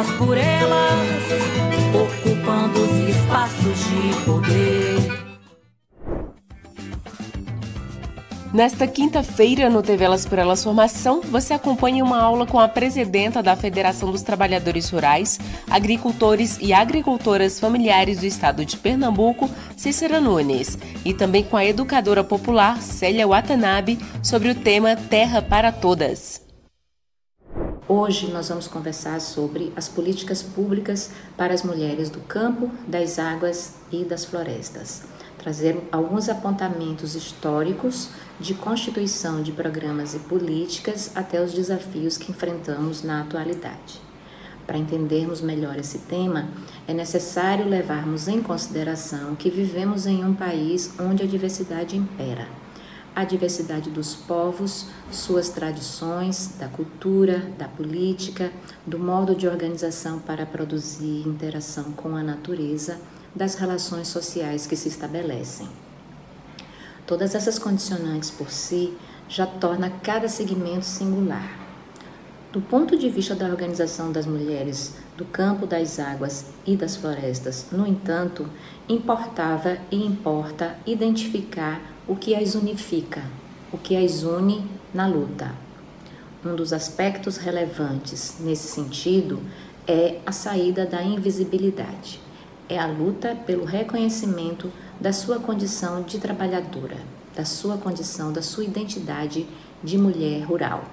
elas por elas, ocupando os espaços de poder. Nesta quinta-feira, no TV Elas por Elas Formação, você acompanha uma aula com a presidenta da Federação dos Trabalhadores Rurais, Agricultores e Agricultoras Familiares do Estado de Pernambuco, Cícera Nunes, e também com a educadora popular Célia Watanabe sobre o tema Terra para Todas. Hoje nós vamos conversar sobre as políticas públicas para as mulheres do campo, das águas e das florestas trazer alguns apontamentos históricos de constituição de programas e políticas até os desafios que enfrentamos na atualidade. Para entendermos melhor esse tema, é necessário levarmos em consideração que vivemos em um país onde a diversidade impera. A diversidade dos povos, suas tradições, da cultura, da política, do modo de organização para produzir interação com a natureza das relações sociais que se estabelecem. Todas essas condicionantes por si já torna cada segmento singular. Do ponto de vista da organização das mulheres do campo das águas e das florestas, no entanto, importava e importa identificar o que as unifica, o que as une na luta. Um dos aspectos relevantes nesse sentido é a saída da invisibilidade é a luta pelo reconhecimento da sua condição de trabalhadora, da sua condição, da sua identidade de mulher rural.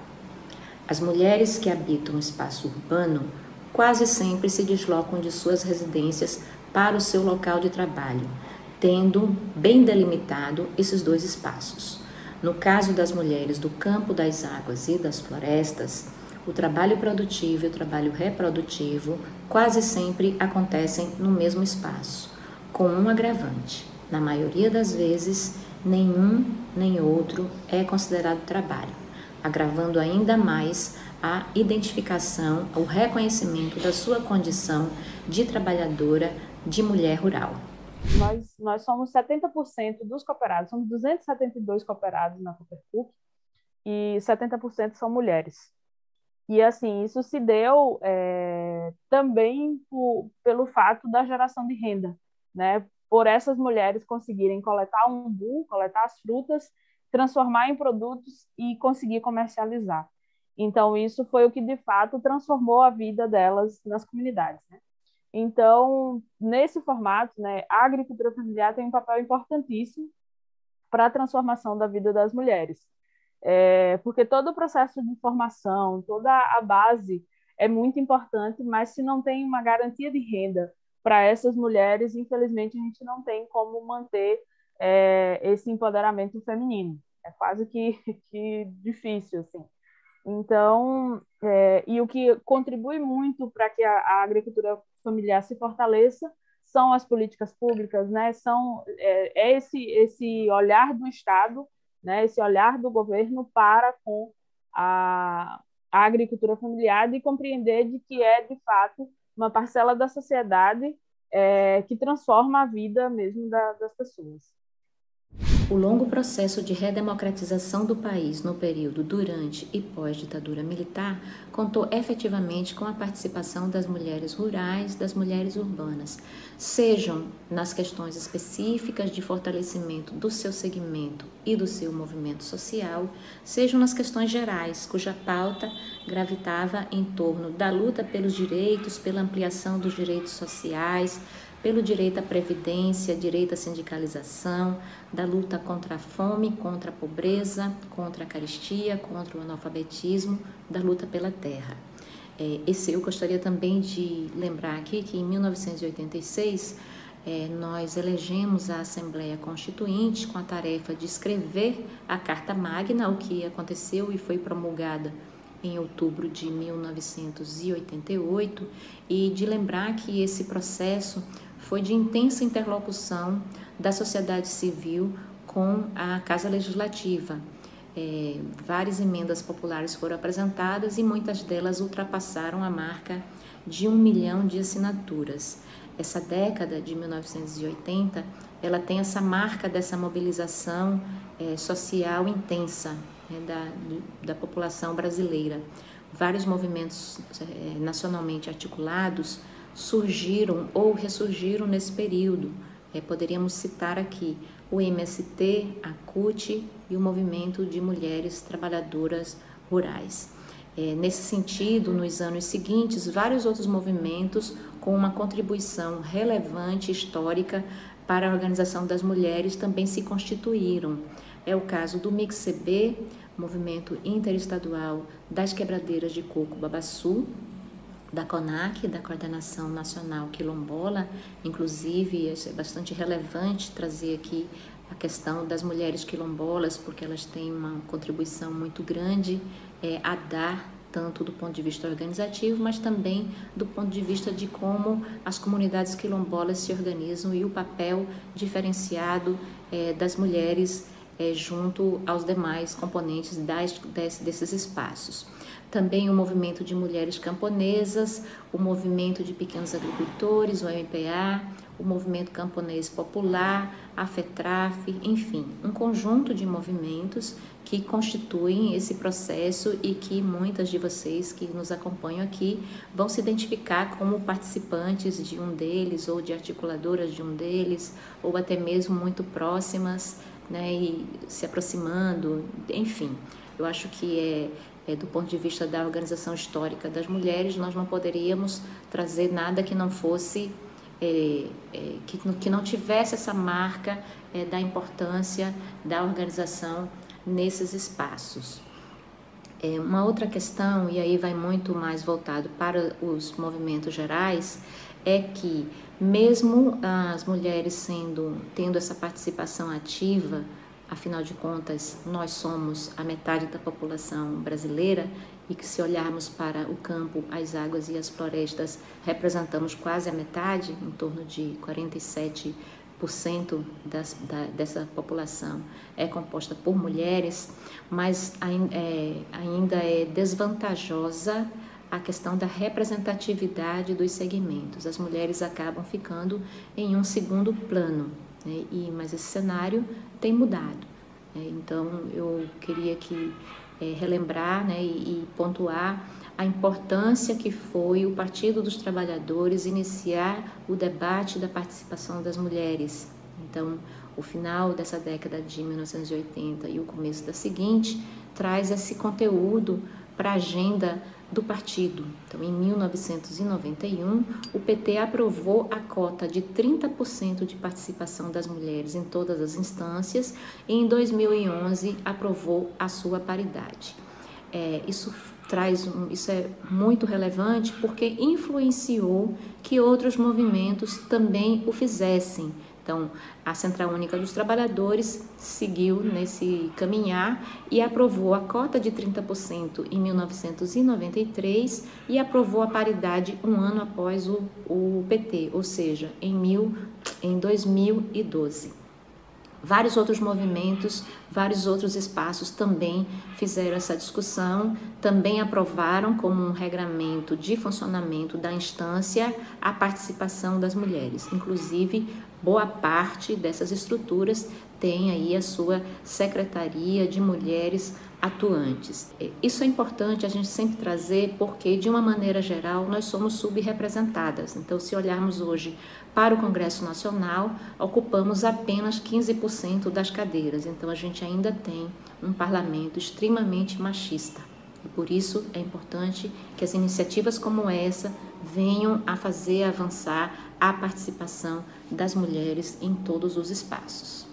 As mulheres que habitam o espaço urbano quase sempre se deslocam de suas residências para o seu local de trabalho, tendo bem delimitado esses dois espaços. No caso das mulheres do campo das águas e das florestas, o trabalho produtivo e o trabalho reprodutivo quase sempre acontecem no mesmo espaço, com um agravante. Na maioria das vezes, nenhum nem outro é considerado trabalho, agravando ainda mais a identificação, o reconhecimento da sua condição de trabalhadora, de mulher rural. Nós, nós somos 70% dos cooperados, somos 272 cooperados na Coopercook e 70% são mulheres. E assim, isso se deu é, também por, pelo fato da geração de renda, né? Por essas mulheres conseguirem coletar um umbu, coletar as frutas, transformar em produtos e conseguir comercializar. Então, isso foi o que de fato transformou a vida delas nas comunidades. Né? Então, nesse formato, né, a agricultura familiar tem um papel importantíssimo para a transformação da vida das mulheres. É, porque todo o processo de formação, toda a base é muito importante, mas se não tem uma garantia de renda para essas mulheres, infelizmente a gente não tem como manter é, esse empoderamento feminino. É quase que, que difícil, assim. Então, é, e o que contribui muito para que a, a, agricultura familiar se fortaleça são as políticas públicas, né? São é, é esse esse olhar do Estado né, esse olhar do governo para com a, a agricultura familiar e compreender de que é, de fato, uma parcela da sociedade é, que transforma a vida mesmo da, das pessoas. O longo processo de redemocratização do país no período durante e pós-ditadura militar contou efetivamente com a participação das mulheres rurais, das mulheres urbanas, sejam nas questões específicas de fortalecimento do seu segmento e do seu movimento social, sejam nas questões gerais, cuja pauta gravitava em torno da luta pelos direitos, pela ampliação dos direitos sociais, pelo direito à previdência, direito à sindicalização, da luta contra a fome, contra a pobreza, contra a caristia, contra o analfabetismo, da luta pela terra. É, esse, eu gostaria também de lembrar aqui que em 1986 é, nós elegemos a Assembleia Constituinte com a tarefa de escrever a Carta Magna, o que aconteceu e foi promulgada em outubro de 1988, e de lembrar que esse processo foi de intensa interlocução da sociedade civil com a Casa Legislativa. É, várias emendas populares foram apresentadas e muitas delas ultrapassaram a marca de um milhão de assinaturas. Essa década de 1980, ela tem essa marca dessa mobilização é, social intensa né, da, da população brasileira. Vários movimentos é, nacionalmente articulados surgiram ou ressurgiram nesse período. É, poderíamos citar aqui o MST, a CUT e o Movimento de Mulheres Trabalhadoras Rurais. É, nesse sentido, nos anos seguintes, vários outros movimentos com uma contribuição relevante histórica para a organização das mulheres também se constituíram. É o caso do MIXCB, Movimento Interestadual das Quebradeiras de Coco Babaçu, da CONAC, da Coordenação Nacional Quilombola, inclusive é bastante relevante trazer aqui a questão das mulheres quilombolas, porque elas têm uma contribuição muito grande é, a dar, tanto do ponto de vista organizativo, mas também do ponto de vista de como as comunidades quilombolas se organizam e o papel diferenciado é, das mulheres é, junto aos demais componentes das, desses espaços também o movimento de mulheres camponesas, o movimento de pequenos agricultores, o MPA, o movimento camponês popular, a FETRAF, enfim, um conjunto de movimentos que constituem esse processo e que muitas de vocês que nos acompanham aqui vão se identificar como participantes de um deles ou de articuladoras de um deles ou até mesmo muito próximas, né, e se aproximando, enfim. Eu acho que é é, do ponto de vista da organização histórica das mulheres, nós não poderíamos trazer nada que não fosse, é, é, que, que não tivesse essa marca é, da importância da organização nesses espaços. É, uma outra questão, e aí vai muito mais voltado para os movimentos gerais, é que mesmo as mulheres sendo tendo essa participação ativa afinal de contas, nós somos a metade da população brasileira e que, se olharmos para o campo, as águas e as florestas, representamos quase a metade, em torno de 47% das, da, dessa população é composta por mulheres, mas é, ainda é desvantajosa a questão da representatividade dos segmentos. As mulheres acabam ficando em um segundo plano né? E, mas esse cenário tem mudado. Né? Então, eu queria aqui é, relembrar né, e, e pontuar a importância que foi o Partido dos Trabalhadores iniciar o debate da participação das mulheres. Então, o final dessa década de 1980 e o começo da seguinte traz esse conteúdo para a agenda do partido. Então, em 1991, o PT aprovou a cota de 30% de participação das mulheres em todas as instâncias e em 2011 aprovou a sua paridade. É, isso traz um, isso é muito relevante porque influenciou que outros movimentos também o fizessem. Então, a Central Única dos Trabalhadores seguiu nesse caminhar e aprovou a cota de 30% em 1993 e aprovou a paridade um ano após o, o PT, ou seja, em, mil, em 2012. Vários outros movimentos, vários outros espaços também fizeram essa discussão, também aprovaram como um regramento de funcionamento da instância a participação das mulheres. Inclusive, boa parte dessas estruturas tem aí a sua secretaria de mulheres atuantes. Isso é importante a gente sempre trazer porque, de uma maneira geral, nós somos subrepresentadas. Então, se olharmos hoje para o Congresso Nacional, ocupamos apenas 15% das cadeiras. Então, a gente ainda tem um parlamento extremamente machista. E por isso é importante que as iniciativas como essa venham a fazer avançar a participação das mulheres em todos os espaços.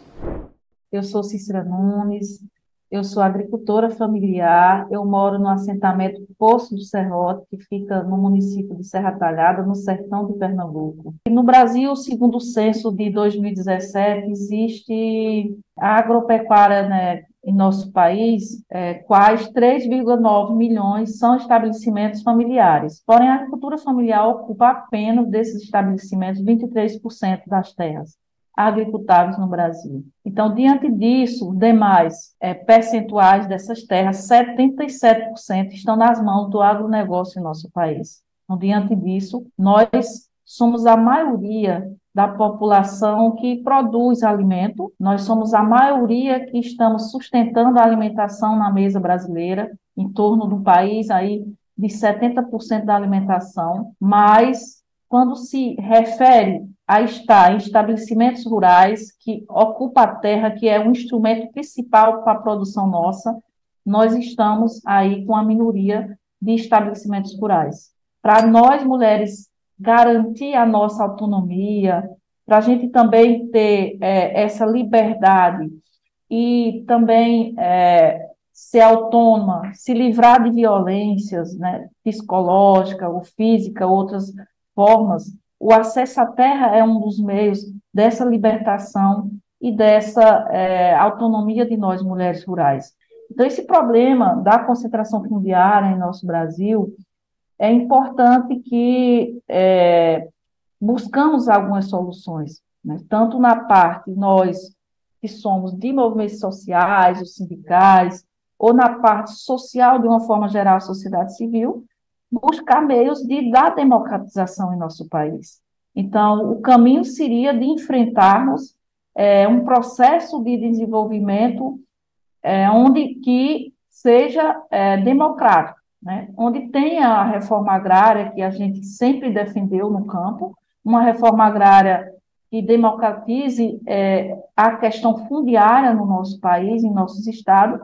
Eu sou Cícera Nunes, eu sou agricultora familiar, eu moro no assentamento Poço do Serrote, que fica no município de Serra Talhada, no sertão de Pernambuco. E no Brasil, segundo o censo de 2017, existe a agropecuária né, em nosso país, é, quais 3,9 milhões são estabelecimentos familiares. Porém, a agricultura familiar ocupa apenas desses estabelecimentos 23% das terras agricultáveis no Brasil. Então, diante disso, demais é, percentuais dessas terras, 77% estão nas mãos do agronegócio em nosso país. Então, diante disso, nós somos a maioria da população que produz alimento, nós somos a maioria que estamos sustentando a alimentação na mesa brasileira, em torno do país aí de 70% da alimentação, mas quando se refere a estar em estabelecimentos rurais que ocupa a terra, que é um instrumento principal para a produção nossa, nós estamos aí com a minoria de estabelecimentos rurais. Para nós, mulheres, garantir a nossa autonomia, para a gente também ter é, essa liberdade e também é, ser autônoma, se livrar de violências né, psicológica ou física, outras formas, o acesso à terra é um dos meios dessa libertação e dessa é, autonomia de nós, mulheres rurais. Então, esse problema da concentração fundiária em nosso Brasil, é importante que é, buscamos algumas soluções, né? tanto na parte nós que somos de movimentos sociais, os sindicais, ou na parte social, de uma forma geral, a sociedade civil, buscar meios de dar democratização em nosso país. Então, o caminho seria de enfrentarmos é, um processo de desenvolvimento é, onde que seja é, democrático, né? onde tenha a reforma agrária que a gente sempre defendeu no campo, uma reforma agrária que democratize é, a questão fundiária no nosso país, em nossos estados,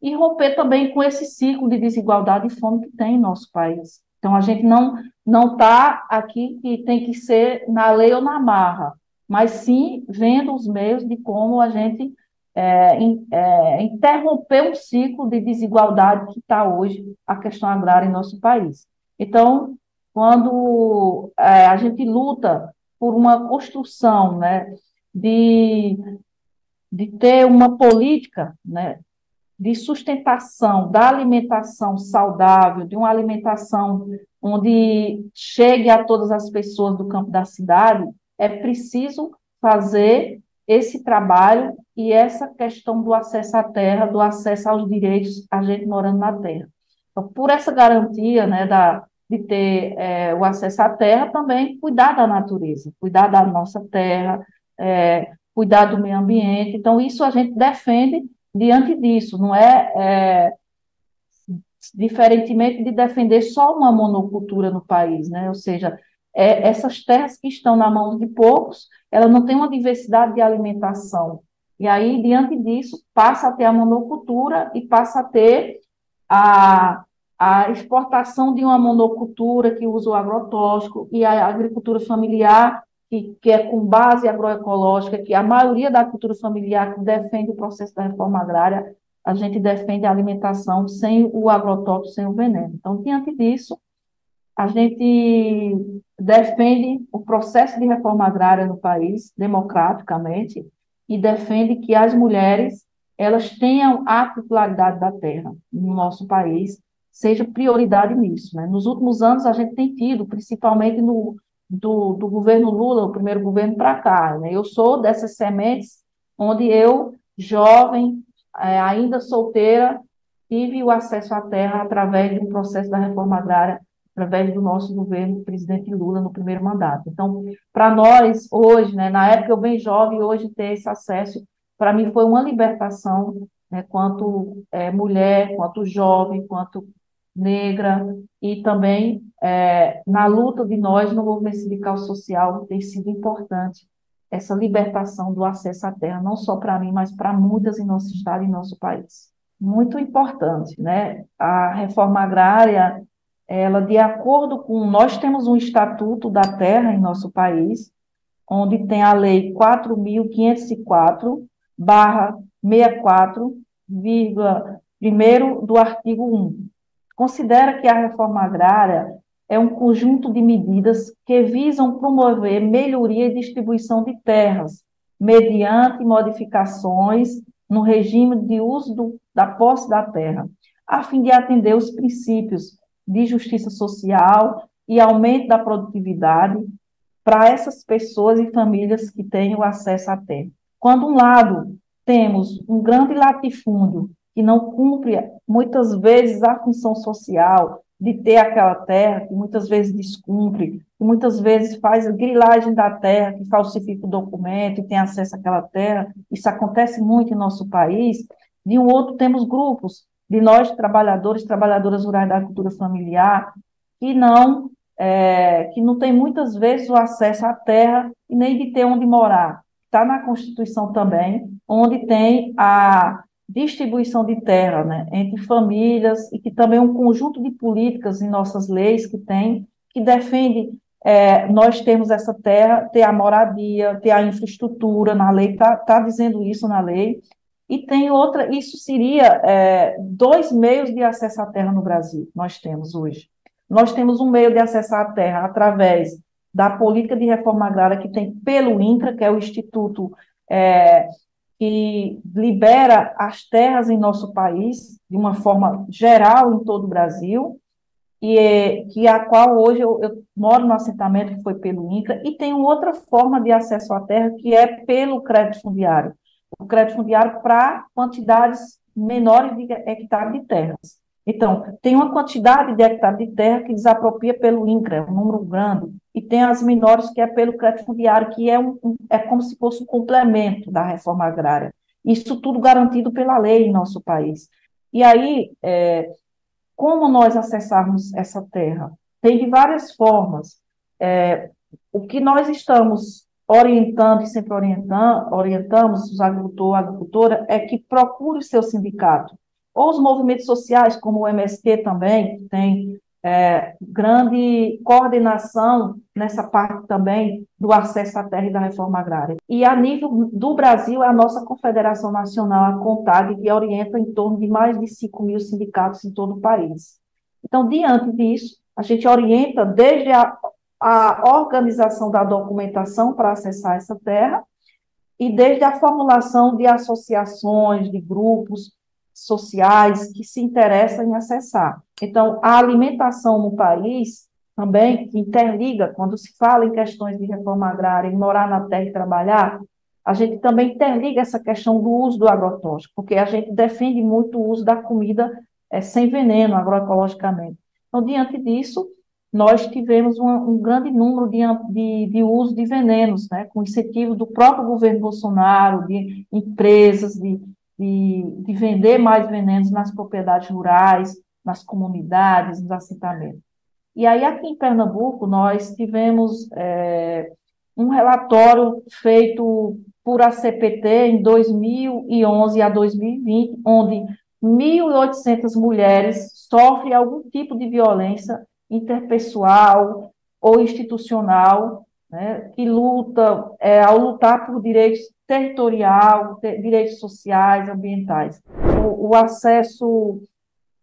e romper também com esse ciclo de desigualdade e fome que tem em nosso país. Então, a gente não não está aqui que tem que ser na lei ou na marra, mas sim vendo os meios de como a gente é, é, interromper um ciclo de desigualdade que está hoje a questão agrária em nosso país. Então, quando é, a gente luta por uma construção né, de, de ter uma política né, de sustentação da alimentação saudável, de uma alimentação onde chegue a todas as pessoas do campo da cidade, é preciso fazer esse trabalho e essa questão do acesso à terra, do acesso aos direitos, a gente morando na terra. Então, por essa garantia né, da, de ter é, o acesso à terra, também cuidar da natureza, cuidar da nossa terra, é, cuidar do meio ambiente. Então, isso a gente defende diante disso, não é, é diferentemente de defender só uma monocultura no país, né? Ou seja, é, essas terras que estão na mão de poucos, ela não tem uma diversidade de alimentação. E aí, diante disso, passa a ter a monocultura e passa a ter a, a exportação de uma monocultura que usa o agrotóxico e a agricultura familiar, que, que é com base agroecológica, que a maioria da agricultura familiar que defende o processo da reforma agrária, a gente defende a alimentação sem o agrotóxico, sem o veneno. Então, diante disso, a gente defende o processo de reforma agrária no país, democraticamente, e defende que as mulheres elas tenham a titularidade da terra no nosso país, seja prioridade nisso. Né? Nos últimos anos, a gente tem tido, principalmente no, do, do governo Lula, o primeiro governo para cá. Né? Eu sou dessas sementes onde eu, jovem, é, ainda solteira, tive o acesso à terra através de um processo da reforma agrária através do nosso governo, presidente Lula, no primeiro mandato. Então, para nós, hoje, né, na época eu bem jovem, hoje ter esse acesso, para mim foi uma libertação, né, quanto é, mulher, quanto jovem, quanto negra, e também é, na luta de nós no movimento sindical social tem sido importante essa libertação do acesso à terra, não só para mim, mas para muitas em nosso estado e em nosso país. Muito importante, né? A reforma agrária, ela, de acordo com. Nós temos um estatuto da terra em nosso país, onde tem a lei 4.504, barra 64, vírgula, primeiro do artigo 1. Considera que a reforma agrária é um conjunto de medidas que visam promover melhoria e distribuição de terras, mediante modificações no regime de uso do, da posse da terra, a fim de atender os princípios de justiça social e aumento da produtividade para essas pessoas e famílias que têm o acesso à terra. Quando, um lado, temos um grande latifúndio que não cumpre, muitas vezes, a função social, de ter aquela terra, que muitas vezes descumpre, que muitas vezes faz grilagem da terra, que falsifica o documento e tem acesso àquela terra. Isso acontece muito em nosso país. De um outro, temos grupos de nós, trabalhadores, trabalhadoras rurais da agricultura familiar, que não, é, que não tem muitas vezes o acesso à terra e nem de ter onde morar. Está na Constituição também, onde tem a distribuição de terra né, entre famílias e que também um conjunto de políticas em nossas leis que tem, que defende é, nós temos essa terra, ter a moradia, ter a infraestrutura, na lei está tá dizendo isso na lei, e tem outra, isso seria é, dois meios de acesso à terra no Brasil, nós temos hoje. Nós temos um meio de acesso à terra através da política de reforma agrária que tem pelo INCRA, que é o Instituto é, que libera as terras em nosso país de uma forma geral em todo o Brasil, e é, que a qual hoje eu, eu, moro no assentamento que foi pelo INCRA, e tem outra forma de acesso à terra que é pelo crédito fundiário. O crédito fundiário para quantidades menores de hectares de terras. Então, tem uma quantidade de hectares de terra que desapropria pelo INCRA, um número grande, e tem as menores que é pelo crédito fundiário, que é, um, é como se fosse um complemento da reforma agrária. Isso tudo garantido pela lei em nosso país. E aí, é, como nós acessarmos essa terra? Tem de várias formas. É, o que nós estamos orientando e sempre orientando, orientamos os agricultores, agricultora, é que procure o seu sindicato ou os movimentos sociais, como o MST também, que tem é, grande coordenação nessa parte também do acesso à terra e da reforma agrária. E a nível do Brasil, a nossa Confederação Nacional, a CONTAG, que orienta em torno de mais de 5 mil sindicatos em todo o país. Então, diante disso, a gente orienta desde a, a organização da documentação para acessar essa terra, e desde a formulação de associações, de grupos, sociais que se interessam em acessar. Então, a alimentação no país também interliga, quando se fala em questões de reforma agrária, em morar na terra e trabalhar, a gente também interliga essa questão do uso do agrotóxico, porque a gente defende muito o uso da comida é, sem veneno, agroecologicamente. Então, diante disso, nós tivemos um, grande número de, de, de, uso de venenos, né, com incentivo do próprio governo Bolsonaro, de empresas, de, de, de vender mais venenos nas propriedades rurais, nas comunidades, nos assentamentos. E aí, aqui em Pernambuco, nós tivemos é, um relatório feito por a CPT em 2011 a 2020, onde 1.800 mulheres sofrem algum tipo de violência interpessoal ou institucional, né, que luta, é, ao lutar por direitos territorial, direitos sociais, ambientais. O, o acesso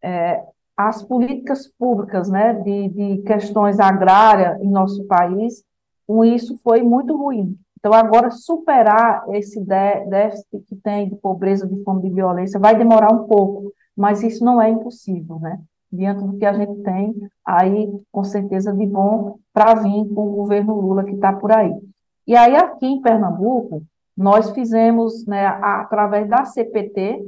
é, às políticas públicas né, de, de questões agrárias em nosso país, com isso foi muito ruim. Então, agora, superar esse déficit que tem de pobreza, de fome, de violência, vai demorar um pouco, mas isso não é impossível, né? Diante do que a gente tem aí, com certeza, de bom para vir com o governo Lula que está por aí. E aí, aqui em Pernambuco, nós fizemos, né, através da CPT,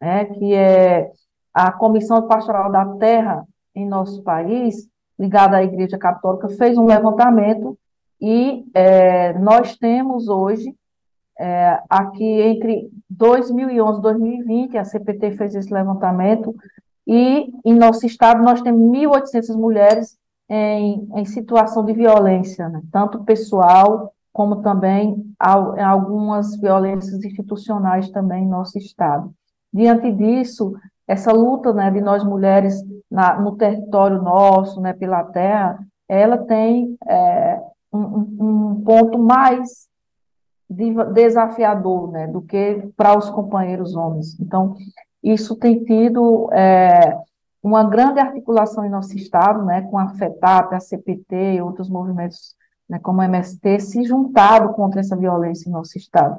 né, que é a Comissão Pastoral da Terra em nosso país, ligada à Igreja Católica, fez um levantamento e é, nós temos hoje, é, aqui entre 2011 e 2020, a CPT fez esse levantamento, e em nosso estado nós temos 1.800 mulheres em, em situação de violência, né? tanto pessoal como também algumas violências institucionais também em nosso estado. Diante disso, essa luta né, de nós mulheres na, no território nosso, né, pela terra, ela tem é, um, um, ponto mais desafiador né, do que para os companheiros homens. Então, isso tem tido é, uma grande articulação em nosso Estado, né, com a FETAP, a CPT e outros movimentos né, como a MST, se juntado contra essa violência em nosso Estado.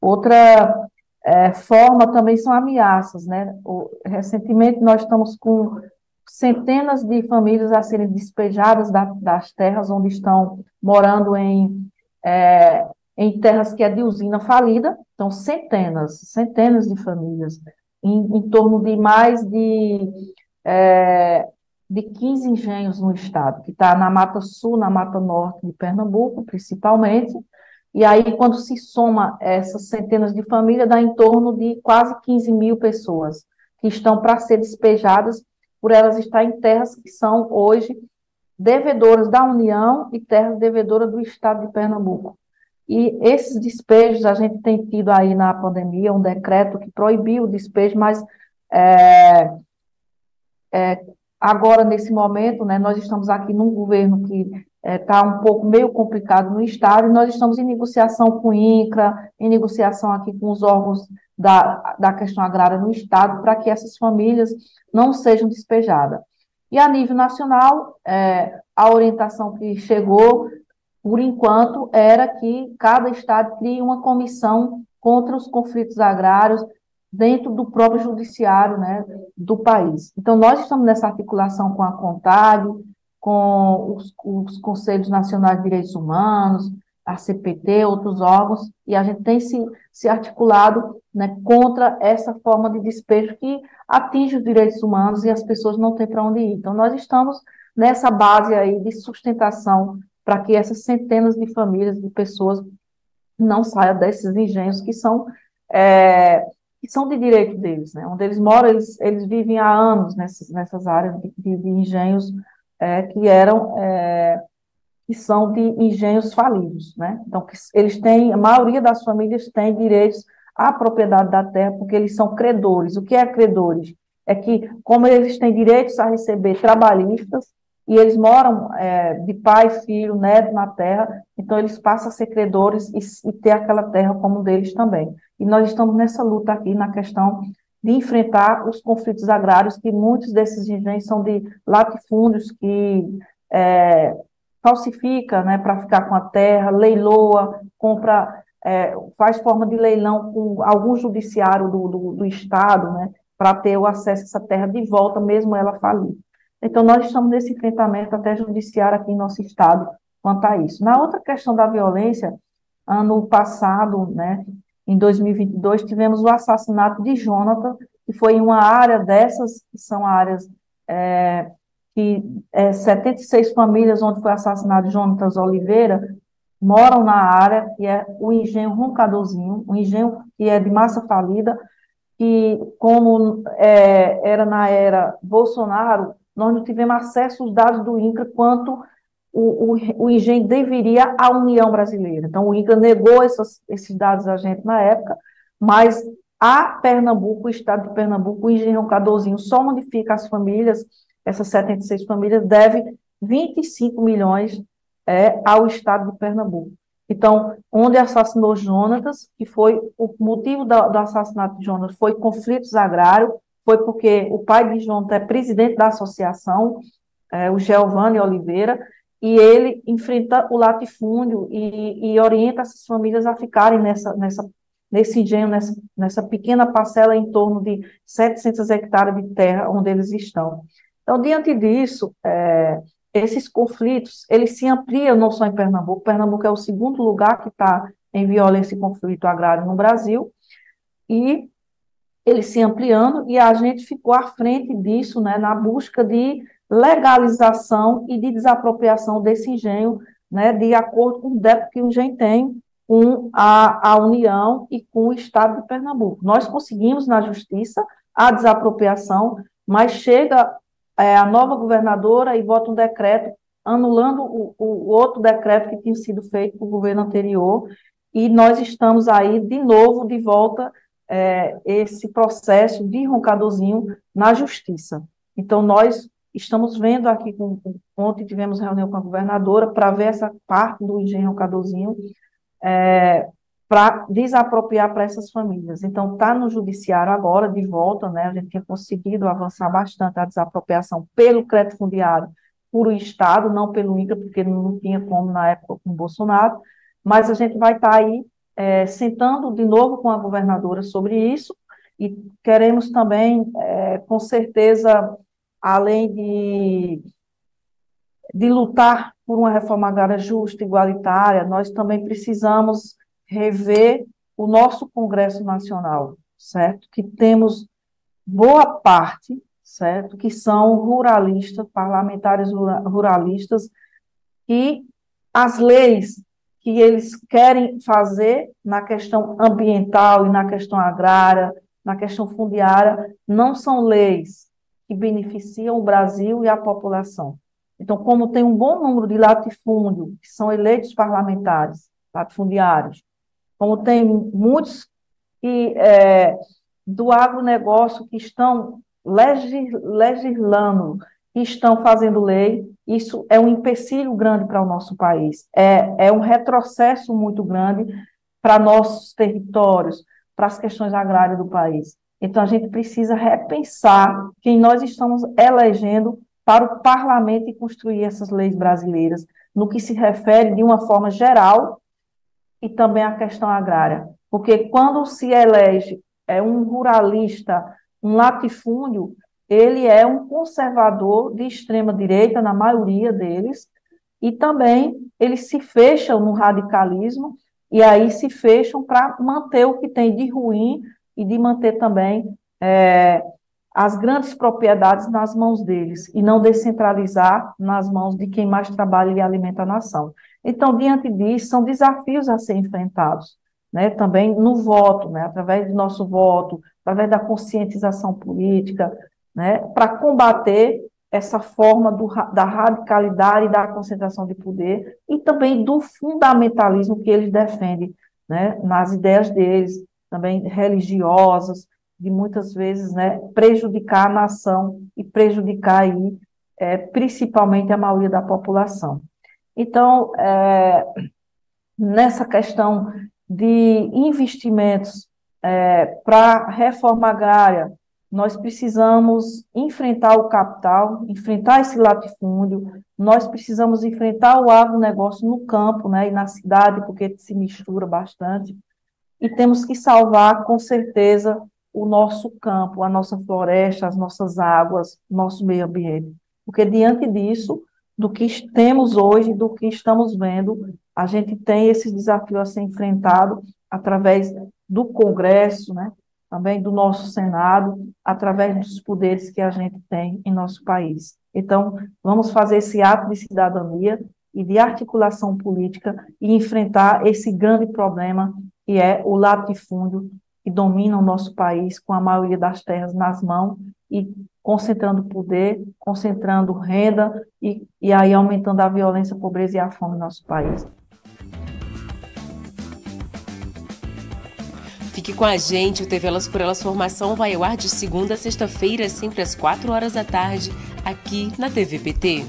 Outra é, forma também são ameaças. Né? O, recentemente, nós estamos com centenas de famílias a serem despejadas da, das terras onde estão morando em, é, em terras que é de usina falida, então centenas, centenas de famílias, em, em torno de mais de, é, de 15 engenhos no estado, que está na Mata Sul, na Mata Norte de Pernambuco, principalmente, e aí, quando se soma essas centenas de famílias, dá em torno de quase 15 mil pessoas que estão para ser despejadas por elas estar em terras que são hoje devedoras da União e terras devedoras do Estado de Pernambuco. E esses despejos, a gente tem tido aí na pandemia um decreto que proibiu o despejo, mas é, é, agora, nesse momento, né, nós estamos aqui num governo que está é, um pouco meio complicado no Estado, e nós estamos em negociação com o INCRA, em negociação aqui com os órgãos da, da questão agrária no Estado, para que essas famílias não sejam despejadas. E a nível nacional, é, a orientação que chegou, por enquanto, era que cada Estado crie uma comissão contra os conflitos agrários dentro do próprio judiciário né, do país. Então, nós estamos nessa articulação com a CONTAG, com os, os Conselhos Nacionais de Direitos Humanos, a CPT, outros órgãos, e a gente tem se, se articulado né, contra essa forma de despejo que atinge os direitos humanos e as pessoas não têm para onde ir. Então, nós estamos nessa base aí de sustentação para que essas centenas de famílias, de pessoas, não saiam desses engenhos que são, é, que são de direito deles, né? Onde eles moram, eles, eles vivem há anos nessas, nessas áreas de, de, de engenhos é, que eram é, que são de engenhos falidos, né? Então, eles têm, a maioria das famílias tem direitos à propriedade da terra, porque eles são credores. O que é credores? É que, como eles têm direitos a receber trabalhistas, e eles moram é, de pai, filho, neto na terra, então eles passam a ser credores e, e ter aquela terra como deles também. E nós estamos nessa luta aqui na questão de enfrentar os conflitos agrários, que muitos desses engenhos são de latifúndios que é, falsifica né, para ficar com a terra, leiloa, compra, é, faz forma de leilão com algum judiciário do, do, do Estado, né, para ter o acesso a essa terra de volta, mesmo ela falir. Então, nós estamos nesse enfrentamento até judiciário aqui em nosso Estado quanto a isso. Na outra questão da violência, ano passado, né, em 2022, tivemos o assassinato de Jonathan, que foi em uma área dessas, que são áreas é, que é, 76 famílias onde foi assassinado Jonatas Oliveira moram na área, que é o engenho Roncadorzinho, um engenho que é de massa falida, que como é, era na era Bolsonaro, nós não tivemos acesso aos dados do INCRA quanto o, o, o deveria à União Brasileira. Então, o INCRA negou essas, esses dados a gente na época, mas a Pernambuco, o estado de Pernambuco, o engenho Roncadorzinho só onde fica as famílias essas 76 famílias, deve 25 milhões é, ao estado de Pernambuco. Então, onde assassinou Jonatas, que foi o motivo do, do assassinato de Jonatas foi conflitos agrários, foi porque o pai de Jonatas é presidente da associação, é, o Giovanni Oliveira, e ele enfrenta o latifúndio e, e, orienta essas famílias a ficarem nessa, nessa, nesse engenho, nessa, nessa pequena parcela em torno de 700 hectares de terra onde eles estão. Então, diante disso, é, esses conflitos, eles se ampliam não só em Pernambuco, Pernambuco é o segundo lugar que está em violência e conflito agrário no Brasil, e ele se ampliando, e a gente ficou à frente disso, né, na busca de legalização e de desapropriação desse engenho, né, de acordo com o débito que o engenho tem com a, a União e com o Estado de Pernambuco. Nós conseguimos na Justiça a desapropriação, mas chega é, a nova governadora e vota um decreto anulando o, o, outro decreto que tinha sido feito pelo governo anterior, e nós estamos aí de novo de volta é, esse processo de roncadorzinho na justiça. Então, nós estamos vendo aqui, com, ontem tivemos reunião com a governadora para ver essa parte do engenho roncadorzinho, é, para desapropriar para essas famílias. Então, está no judiciário agora, de volta, né? A gente tinha conseguido avançar bastante a desapropriação pelo crédito fundiário por o Estado, não pelo INCA, porque não tinha como na época com o Bolsonaro, mas a gente vai estar tá aí é, sentando de novo com a governadora sobre isso e queremos também, é, com certeza, além de, de lutar por uma reforma agrária justa, igualitária, nós também precisamos rever o nosso Congresso Nacional, certo? Que temos boa parte, certo? Que são ruralistas, parlamentares ruralistas, e as leis que eles querem fazer na questão ambiental e na questão agrária, na questão fundiária, não são leis que beneficiam o Brasil e a população. Então, como tem um bom número de latifúndio, que são eleitos parlamentares, latifundiários, como tem muitos que, é, do agronegócio que estão legislando, que estão fazendo lei, isso é um empecilho grande para o nosso país, é, é um retrocesso muito grande para nossos territórios, para as questões agrárias do país. Então, a gente precisa repensar quem nós estamos elegendo para o parlamento e construir essas leis brasileiras, no que se refere de uma forma geral e também a questão agrária. Porque quando se elege é um ruralista, um latifúndio, ele é um conservador de extrema direita, na maioria deles, e também eles se fecham no radicalismo, e aí se fecham para manter o que tem de ruim e de manter também é, as grandes propriedades nas mãos deles, e não descentralizar nas mãos de quem mais trabalha e alimenta a nação. Então, diante disso, são desafios a ser enfrentados, né? também no voto, né? através do nosso voto, através da conscientização política, né? para combater essa forma do, da radicalidade e da concentração de poder e também do fundamentalismo que eles defendem né? nas ideias deles, também religiosas, de muitas vezes né, prejudicar a nação e prejudicar aí, é, principalmente a maioria da população. Então, é, nessa questão de investimentos é, para reforma agrária, nós precisamos enfrentar o capital, enfrentar esse latifúndio, nós precisamos enfrentar o agronegócio no campo né, e na cidade, porque se mistura bastante, e temos que salvar, com certeza, o nosso campo, a nossa floresta, as nossas águas, nosso meio ambiente. Porque diante disso, do que temos hoje, do que estamos vendo. A gente tem esse desafio a ser enfrentado através do Congresso, né? Também do nosso Senado, através dos poderes que a gente tem em nosso país. Então, vamos fazer esse ato de cidadania e de articulação política e enfrentar esse grande problema que é o latifúndio que domina o nosso país com a maioria das terras nas mãos e concentrando poder, concentrando renda e, e aí aumentando a violência, a pobreza e a fome no nosso país. Fique com a gente, o TV Elas por Elas Formação vai ao ar de segunda a sexta-feira, sempre às 4 horas da tarde, aqui na TV PT.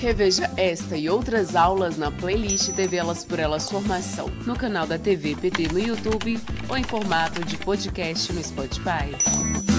Reveja esta e outras aulas na playlist TV Elas por Elas Formação, no canal da TV PT no YouTube ou em formato de podcast no Spotify.